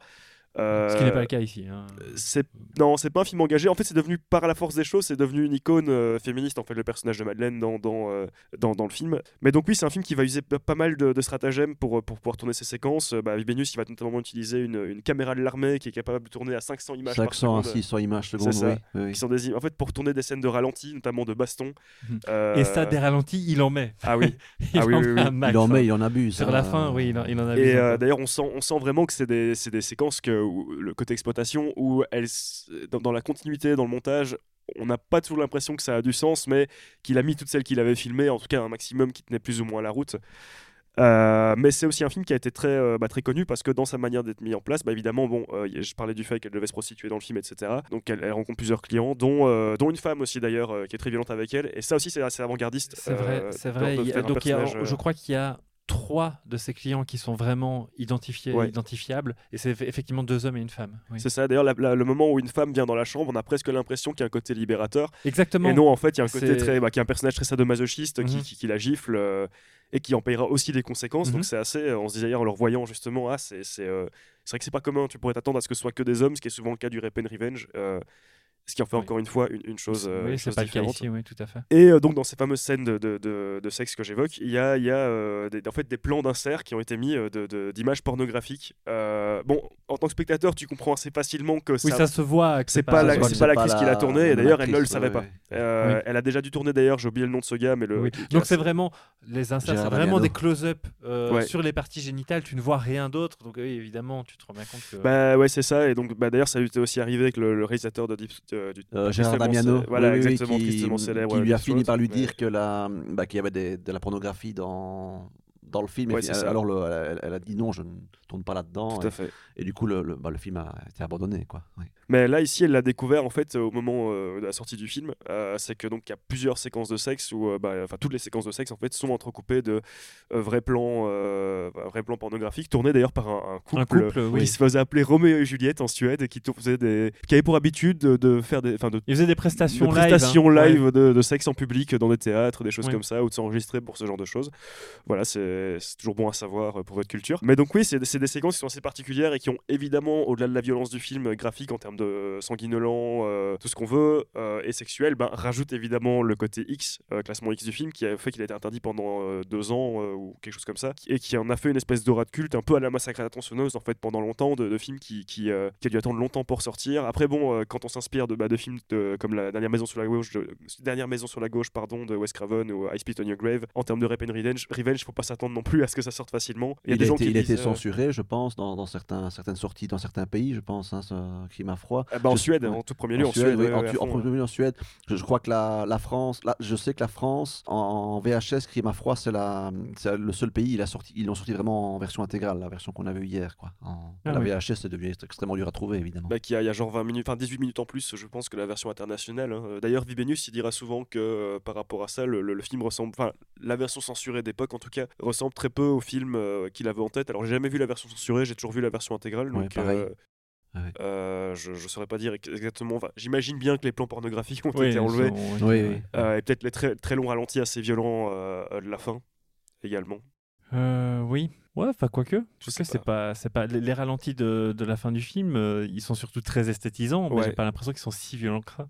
A: Ce qui n'est pas
B: Euh,
A: le cas ici. hein.
B: c'est non, c'est pas un film engagé. En fait, c'est devenu par la force des choses, c'est devenu une icône euh, féministe en fait le personnage de Madeleine dans dans, euh, dans dans le film. Mais donc oui, c'est un film qui va user pas mal de, de stratagèmes pour euh, pour pouvoir tourner ses séquences. Euh, Bah, Vibenius, il va notamment utiliser une, une caméra de l'armée qui est capable de tourner à 500 images par
C: 500 à
B: seconde.
C: 600 images secondes,
B: ça.
C: oui. oui, oui.
B: Qui sont des, en fait pour tourner des scènes de ralenti, notamment de baston.
A: Mhm.
B: Euh,
A: Et ça, des ralentis, il en met.
B: Ah oui. <laughs>
A: Il
B: Ah oui,
A: en
B: oui,
A: met
B: oui.
A: un max,
C: Il en
A: hein.
C: met, il en abuse.
A: Sur
C: hein.
A: la fin, oui, il en, il en abuse.
B: Et euh, d'ailleurs, on sent, on sent vraiment que c'est des, c'est des séquences que le côté exploitation où elles, s- dans, dans la continuité, dans le montage, on n'a pas toujours l'impression que ça a du sens, mais qu'il a mis toutes celles qu'il avait filmées, en tout cas un maximum qui tenait plus ou moins la route. Euh, mais c'est aussi un film qui a été très, euh, bah, très connu parce que dans sa manière d'être mis en place, bah, évidemment, bon, euh, je parlais du fait qu'elle devait se prostituer dans le film, etc. Donc elle, elle rencontre plusieurs clients, dont, dont une femme aussi d'ailleurs, qui est très violente avec elle. Et ça aussi, c'est assez avant-gardiste.
A: C'est vrai, c'est vrai. il y a- donc, il y a- je crois qu'il y a trois de ces clients qui sont vraiment identifiés,
B: Ouais.
A: identifiables, et c'est eff- effectivement deux hommes et une femme. oui.
B: C'est ça, d'ailleurs, le moment où une femme vient dans la chambre, on a presque l'impression qu'il y a un côté libérateur.
A: Exactement.
B: Et non, en fait, il y a un côté très. Bah, qui est un personnage très sadomasochiste qui,
A: Mhm.
B: qui, qui la gifle euh, et qui en payera aussi des conséquences.
A: Mhm.
B: Donc c'est assez. euh, on se disait d'ailleurs en le revoyant justement, ah, c'est c'est, euh, vrai que c'est pas commun. Tu pourrais t'attendre à ce que ce soit que des hommes, ce qui est souvent le cas du Rape and Revenge. euh, ce qui en fait
A: Oui.
B: encore une fois une, une chose, euh,
A: oui,
B: une
A: c'est
B: chose
A: pas le cas
B: différente.
A: ici, oui, tout à fait.
B: Et euh, donc dans ces fameuses scènes de, de, de- de sexe que j'évoque, il y a, il y a euh, des, en fait des plans d'insert qui ont été mis euh, de- de- d'images pornographiques. Euh, bon, en tant que spectateur, tu comprends assez facilement que
A: Oui, ça se voit. que
B: c'est pas la- c'est pas l'actrice qui l'a tourné, et d'ailleurs, elle ne le savait
C: ouais,
B: pas. Euh. Elle a déjà dû tourner d'ailleurs, j'ai oublié le nom de ce gars, mais le.
A: Donc c'est vraiment les inserts, c'est vraiment des close-up sur les parties génitales. Tu ne vois rien d'autre. Donc oui, évidemment, tu te rends bien compte que.
B: Bah ouais, c'est ça. Et donc, bah, d'ailleurs, ça lui était aussi arrivé avec le, réalisateur de Deep, du
C: Euh, Gérard
B: tristement
C: Damiano,
B: Voilà,
C: oui,
B: exactement,
C: qui,
B: célèbre.
C: qui lui a fini par lui dire que la, bah, qu'il y avait des- de la pornographie dans, dans le film.
B: Ouais,
C: alors le- elle, elle a dit non, je ne tourne pas là-dedans.
B: Tout à
C: Et,
B: fait.
C: et du coup, le, le, bah, le film a été abandonné. Quoi. Oui.
B: Mais là, ici, elle l'a découvert en fait au moment euh, de la sortie du film. Euh, c'est que donc il y a plusieurs séquences de sexe où, euh, bah, enfin toutes les séquences de sexe en fait sont entrecoupées de euh, vrais plans, euh, bah, vrais plans pornographiques tournés d'ailleurs par un, un couple.
A: un couple, oui.
B: Qui se faisait appeler Roméo et Juliette en Suède et qui faisait des, qui avait pour habitude de, de faire des, enfin de
A: Il faisait des prestations
B: de
A: live. hein. Ouais.
B: de, de sexe en public dans des théâtres, des choses
A: Ouais.
B: comme ça, ou de s'enregistrer pour ce genre de choses. Voilà, c'est c'est toujours bon à savoir euh, pour votre culture. Mais donc oui, c'est des séquences qui sont assez particulières et qui ont évidemment, au-delà de la violence du film, euh, graphique en termes de sanguinolent, euh, tout ce qu'on veut, euh, et sexuel, ben, rajoute évidemment le côté X, euh, classement X du film, qui a fait qu'il a été interdit pendant euh, deux ans euh, ou quelque chose comme ça, et qui en a fait une espèce d'aura de culte, un peu à la massacre à la tronçonneuse en fait pendant longtemps, de, films qui, qui, euh, a dû attendre longtemps pour sortir. Après bon, euh, quand on s'inspire de, bah, films comme la dernière maison sur la gauche, de- dernière maison sur la gauche pardon de Wes Craven ou I Spit on Your Grave, en termes de Rape and Revenge, Revenge, faut pas s'attendre non plus à ce que ça sorte facilement. Il y a
C: Il,
B: des
C: a
B: gens
C: été,
B: qui
C: il a été
B: disent, euh,
C: censuré, je pense, dans, dans certains, certaines sorties dans certains pays, je pense, hein, ce crime à froid.
B: ah bah, en
C: Je-
B: Suède, en tout premier lieu, en,
C: Suède, oui, en, premier lieu en Suède. Je, je crois que la, la France, là, je sais que la France, en, en VHS, Crime à froid, c'est la- c'est le seul pays, il a sorti, ils l'ont sorti vraiment en version intégrale, la version qu'on a vue hier. Quoi. En-
A: Ah
C: la
A: oui.
C: VHS, c'est devenu extrêmement dur à trouver, évidemment.
B: Bah, qu'il y a, il y a genre 20 minutes, enfin 18 minutes en plus, je pense, que la version internationale. hein. D'ailleurs, Vibenius, il dira souvent que euh, par rapport à ça, le, le- le film ressemble, enfin, la version censurée d'époque en tout cas, ressemble très peu au film euh, qu'il avait en tête. Alors, j'ai jamais vu la version censurée, j'ai toujours vu la version intégrale.
C: Ouais,
B: Donc,
C: pareil.
B: euh,
C: Ouais.
B: euh, je, je saurais pas dire ex- exactement. enfin, J'imagine bien que les plans pornographiques ont
A: Oui,
B: été enlevés.
A: sont-
C: Oui,
A: ouais.
C: oui.
B: Euh, et peut-être les très, très longs ralentis assez violents euh, de la fin également.
A: Euh, oui. Ouais, enfin, quoique. Parce
B: sais
A: que c'est pas, c'est pas les, les ralentis de, de la fin du film, euh, ils sont surtout très esthétisants, mais
B: Ouais.
A: j'ai pas l'impression qu'ils sont si violents que ça.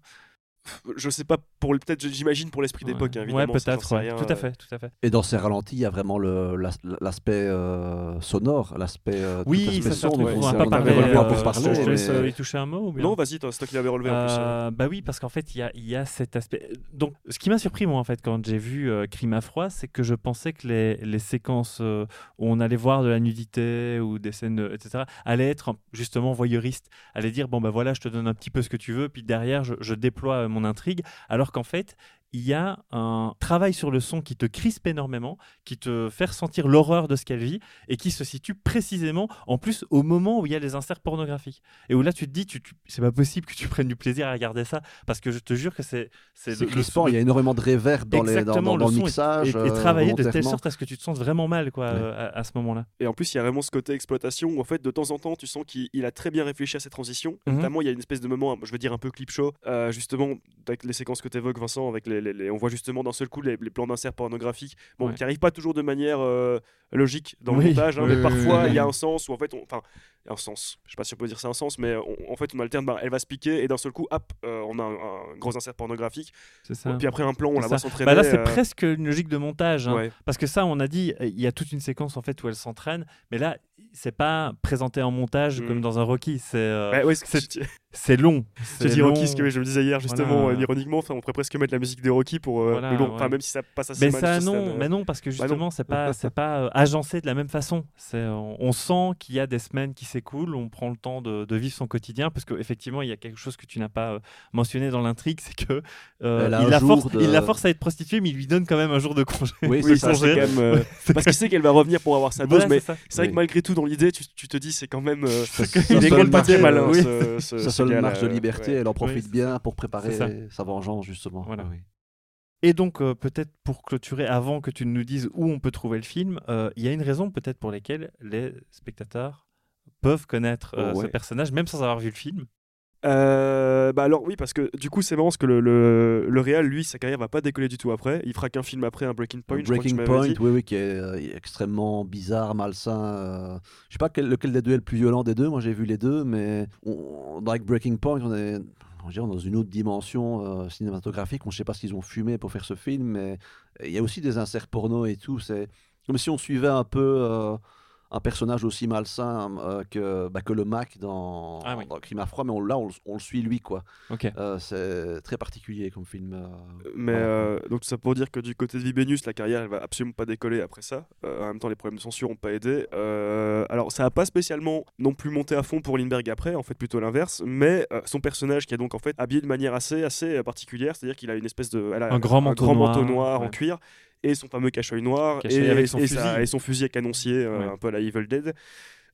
B: Je sais pas, pour peut-être j'imagine pour l'esprit d'époque, hein,
A: ouais,
B: évidemment. j'en
A: peut-être. ouais. Tout à
B: euh.
A: fait, tout à fait.
C: Et dans ces ralentis, il y a vraiment l'aspect euh, sonore, l'aspect euh,
A: Oui, ça,
C: son,
A: on va pas parler. euh,
B: ce parcours,
A: je te laisse
C: mais-
A: euh, y toucher un mot ou bien
B: Non, vas-y, toi, c'est toi qui l'avais relevé en plus. euh.
A: Euh, bah oui, parce qu'en fait, il y a, il y a cet aspect. Donc, ce qui m'a surpris, moi, en fait, quand j'ai vu euh, Crime à froid, c'est que je pensais que les, les séquences euh, où on allait voir de la nudité ou des scènes, etc., allaient être justement voyeuristes, allaient dire bon, bah voilà, je te donne un petit peu ce que tu veux, puis derrière, je, je déploie mon intrigue. Alors qu'en fait, il y a un travail sur le son qui te crispe énormément, qui te fait ressentir l'horreur de ce qu'elle vit et qui se situe précisément, en plus, au moment où il y a les inserts pornographiques. Et où là, tu te dis, tu, tu- c'est pas possible que tu prennes du plaisir à regarder ça, parce que je te jure que c'est c'est le- le-
C: crispant,
A: le-
C: il y a énormément de réverb dans, les, dans, dans- dans
A: le
C: le
A: son est-
C: mixage.
A: et, et
C: euh,
A: travailler de telle sorte à ce que tu te sentes vraiment mal quoi,
C: Ouais.
A: euh, à, à ce moment-là.
B: Et en plus, il y a vraiment ce côté exploitation où, en fait, de temps en temps, tu sens qu'il il a très bien réfléchi à ses transitions.
A: Mhm.
B: Notamment, il y a une espèce de moment, je veux dire, un peu clip show, euh, justement, avec les séquences que tu évoques, Vincent, avec les, les, les- les- on voit justement d'un seul coup les, plans d'insert pornographiques, bon,
A: Ouais.
B: qui arrivent pas toujours de manière euh, logique dans
A: Oui,
B: le montage, hein,
A: oui,
B: mais
A: oui,
B: parfois il y a un sens où en fait, enfin, un sens. Je sais pas si on peut dire c'est un sens, mais on- en fait, on alterne. bah, elle va se piquer et d'un seul coup, hop, euh, on a un, un gros insert pornographique.
A: C'est ça.
B: Puis après un plan, on la voit s'entraîner.
A: Bah là, c'est
B: euh,
A: presque une logique de montage. hein.
B: ouais.
A: Parce que ça, on a dit, il y a toute une séquence en fait où elle s'entraîne, mais là, c'est pas présenté en montage
B: Mm.
A: comme dans un Rocky. C'est euh,
B: Bah ouais, c'est- <laughs> je-
A: long. C'est
B: dit Rocky, ce que je me disais hier justement,
A: Voilà.
B: euh, ironiquement, enfin, on pourrait presque mettre la musique de Rocky pour. euh,
A: Voilà,
B: mais bon, enfin,
A: ouais.
B: même si ça passe assez
A: Mais
B: mal.
A: ça non,
B: euh,
A: mais non parce que
B: Bah
A: justement c'est pas <laughs> c'est pas euh, agencé de la même façon. C'est euh, on, sent qu'il y a des semaines qui s'écoulent, on prend le temps de, de vivre son quotidien parce qu'effectivement il y a quelque chose que tu n'as pas euh, mentionné dans l'intrigue, c'est que euh, il, la force,
C: de-
A: il la force à être prostituée, mais il lui donne quand même un jour de congé.
C: Oui,
B: Oui, <laughs>
C: c'est
B: ça, quand même. euh, parce qu'il sait qu'elle va revenir pour avoir sa dose, mais
A: c'est
B: vrai que malgré tout, dans l'idée, tu, tu te dis, c'est quand même. euh, <laughs>
C: Ça-
B: il
C: sa
B: est
C: euh,
B: malin,
A: oui.
B: ce, ce-
C: Sa seule marche de
B: euh,
C: liberté,
B: ouais.
C: elle en profite bien pour préparer
A: ça.
C: sa vengeance, justement.
A: Voilà.
C: Oui.
A: Et donc, euh, peut-être pour clôturer, avant que tu nous dises où on peut trouver le film, euh, il y a une raison peut-être pour laquelle les spectateurs peuvent connaître euh,
C: Oh, ouais.
A: ce personnage, même sans avoir vu le film.
B: Euh, bah alors oui parce que du coup c'est marrant parce que le, le, le Real lui sa carrière va pas décoller du tout après il fera qu'un film après un Breaking Point je crois que tu
C: Breaking
B: m'avais
C: Point,
B: dit.
C: oui, oui, qui est euh, extrêmement bizarre, malsain. euh, Je sais pas quel- lequel des deux est le plus violent des deux. Moi, j'ai vu les deux, mais on, dans Breaking Point, on est on dans une autre dimension euh, cinématographique. On ne sait pas ce qu'ils ont fumé pour faire ce film, mais il y a aussi des inserts porno et tout. C'est comme si on suivait un peu un personnage aussi malsain euh, que, bah, que le Mac dans,
A: Ah oui.
C: dans Crime à froid, mais on, là, on, le- on le suit lui, quoi.
A: Ok.
C: Euh, c'est très particulier comme film. euh,
B: mais
C: voilà.
B: euh, donc tout ça pour dire que du côté de Vibenius la carrière elle va absolument pas décoller après ça Euh, en même temps les problèmes de censure ont pas aidé Euh, alors ça a pas spécialement non plus monté à fond pour Lindbergh après en fait plutôt l'inverse mais euh, son personnage qui est donc en fait habillé de manière assez assez particulière c'est à dire qu'il a une espèce de elle a
A: Un grand manteau noir,
B: noir en cuir et son fameux cache-œil noir et,
A: son
B: et sa- et son fusil à canoncier euh,
A: Ouais.
B: un peu à la Evil Dead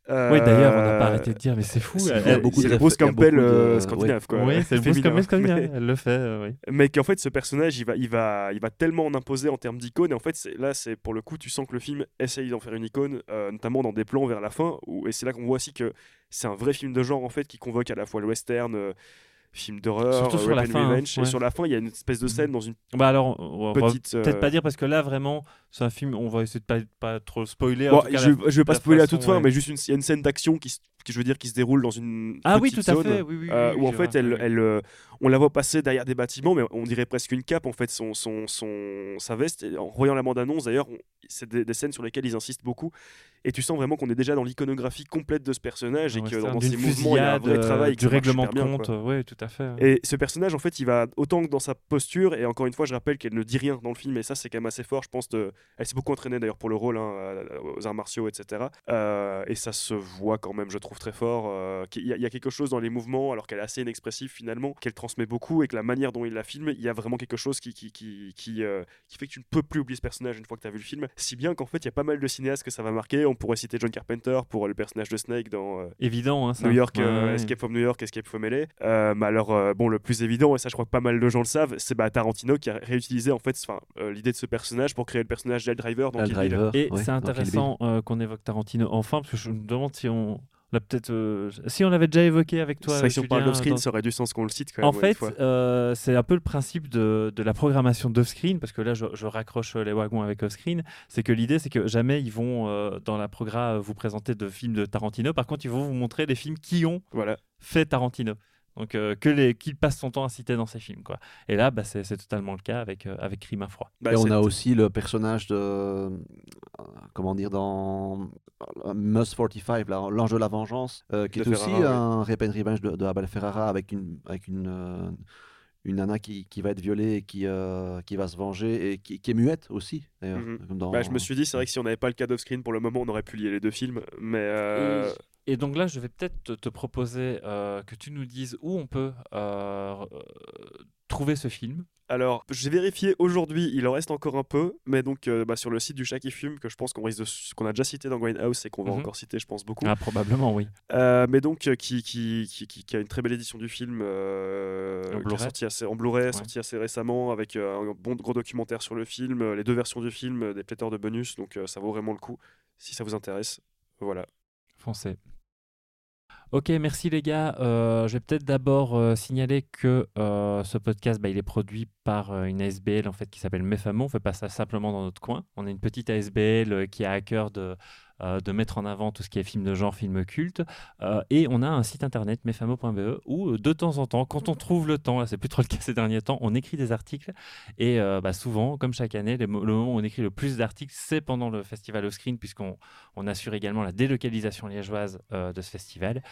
A: Oui, d'ailleurs, on n'a pas
B: Euh,
A: arrêté de dire, mais c'est fou. elle-
B: il y a
A: elle-
C: beaucoup
B: c'est
C: de
B: le Bruce Campbell
C: de-
B: euh, scandinave quoi
A: Oui, c'est le <laughs> Bruce. Campbell scandinave,
B: Mais- <laughs>
A: elle le fait, euh, oui.
B: mais qu'en fait ce personnage il va il va il va tellement en imposer en termes d'icône et en fait là c'est pour le coup tu sens que le film essaye d'en faire une icône euh, notamment dans des plans vers la fin où, et c'est là qu'on voit aussi que c'est un vrai film de genre en fait qui convoque à la fois le western euh, film d'horreur
A: Surtout sur la fin, hein,
B: et sur la fin il y a une espèce de scène dans une
A: Bah alors, on va
B: petite
A: peut-être
B: euh,
A: pas dire parce que là, vraiment, c'est un film, on va essayer de pas, pas trop spoiler. en
B: bon,
A: tout cas,
B: je,
A: la-
B: je vais pas spoiler à toute fin
A: ouais.
B: mais juste il y a une scène d'action qui, se- qui je veux dire qui se déroule dans une
A: Ah oui, tout à
B: zone,
A: fait, oui, oui.
B: euh,
A: oui,
B: où en fait elle, elle, euh, on la voit passer derrière des bâtiments mais on dirait presque une cape en fait son, son, son sa veste et en voyant la bande annonce d'ailleurs c'est des, des scènes sur lesquelles ils insistent beaucoup et tu sens vraiment qu'on est déjà dans l'iconographie complète de ce personnage et
A: Un
B: que dans ses mouvements il y a un vrai travail
A: euh, du règlement de
B: bien,
A: compte, oui, tout à fait.
B: Et ce personnage, en fait, il va autant que dans sa posture, et encore une fois, je rappelle qu'elle ne dit rien dans le film, et ça, c'est quand même assez fort, je pense. De... Elle s'est beaucoup entraînée d'ailleurs pour le rôle, hein, aux arts martiaux, etc. Euh, et ça se voit quand même, je trouve, très fort. euh, qu'il y, a- il y a quelque chose dans les mouvements, alors qu'elle est assez inexpressive finalement, qu'elle transmet beaucoup, et que la manière dont il la filme, il y a vraiment quelque chose qui, qui, qui, qui, euh, qui fait que tu ne peux plus oublier ce personnage une fois que tu as vu le film. Si bien qu'en fait, il y a pas mal de cinéastes que ça va marquer. On pourrait citer John Carpenter pour le personnage de Snake dans. euh,
A: Évident, hein, ça.
B: New York, euh,
A: Ouais, ouais.
B: Escape from New York, Escape from LA. Euh, mais alors, euh, bon, le plus évident, et ça je crois que pas mal de gens le savent, c'est bah, Tarantino qui a réutilisé en fait euh, l'idée de ce personnage pour créer le personnage d'El Driver dans.
C: Driver.
A: Et
C: ouais,
A: c'est intéressant euh, qu'on évoque Tarantino enfin, parce que je me demande si on peut-être. euh, si on l'avait déjà évoqué avec toi.
B: C'est si on parle d'off-screen,
A: dans-
B: ça aurait du sens qu'on le cite quand même.
A: En fait, euh, c'est un peu le principe de, de la programmation d'off-screen, parce que là, je, je raccroche les wagons avec off-screen. C'est que l'idée, c'est que jamais ils vont, euh, dans la programme, vous présenter de films de Tarantino. Par contre, ils vont vous montrer des films qui ont
B: Voilà.
A: fait Tarantino. Donc, euh, que les, qu'il passe son temps à citer dans ses films. Quoi. Et là, bah, c'est, totalement le cas avec, euh, avec Crime à froid.
B: Bah,
C: et on a aussi le personnage de. euh, comment dire, dans. euh, Mus 45, là, l'ange de la vengeance, euh, qui
B: De
C: est aussi
B: oui.
C: un Rape and Revenge de, de Abel Ferrara avec une, avec une, euh, une nana qui, qui va être violée et qui, euh, qui va se venger et qui, qui est muette aussi.
B: Mhm.
C: dans-
B: Bah, je me suis dit, c'est vrai que si on n'avait pas le cas d'off-screen pour le moment, on aurait pu lier les deux films. Mais euh,
A: Et donc là, je vais peut-être te, te proposer euh, que tu nous dises où on peut euh, trouver ce film.
B: alors, j'ai vérifié aujourd'hui, il en reste encore un peu, mais donc euh, bah, sur le site du chat qui fume, que je pense qu'on risque de- qu'on a déjà cité dans Grindhouse et qu'on va
A: Mhm.
B: encore citer, je pense beaucoup.
A: Ah, probablement, oui.
B: Euh, mais donc euh, qui, qui, qui, qui- a une très belle édition du film
A: En
B: qui est
A: Blu-ray.
B: sorti assez, en Blu-ray, sorti assez récemment avec un bon gros documentaire sur le film, les deux versions du film, des pléthores de bonus, donc ça vaut vraiment le coup si ça vous intéresse. Voilà.
A: Foncez. Ok, merci les gars. Euh, je vais peut-être d'abord euh, signaler que euh, ce podcast, bah, il est produit par une ASBL en fait qui s'appelle Mefamo. On fait pas ça simplement dans notre coin. On est une petite ASBL qui a à cœur de euh, de mettre en avant tout ce qui est film de genre, film culte. Euh, et on a un site internet, mefamo.be, où euh, de temps en temps, quand on trouve le temps, c'est plus trop le cas <laughs> ces derniers temps, on écrit des articles. Et bah, souvent, comme chaque année, le moment où on écrit le plus d'articles, c'est pendant le festival of screen, puisqu'on on assure également la délocalisation liégeoise de ce festival.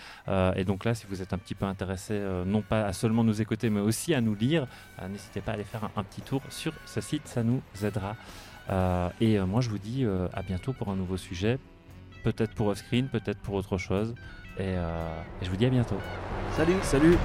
A: et donc là, si vous êtes un petit peu intéressé, non pas à seulement nous écouter, mais aussi à nous lire, n'hésitez pas à aller faire un, petit tour sur ce site, ça nous aidera. et moi, je vous dis à bientôt pour un nouveau sujet peut-être pour off-screen, peut-être pour autre chose. Et, euh, et je vous dis à bientôt.
C: Salut
B: Salut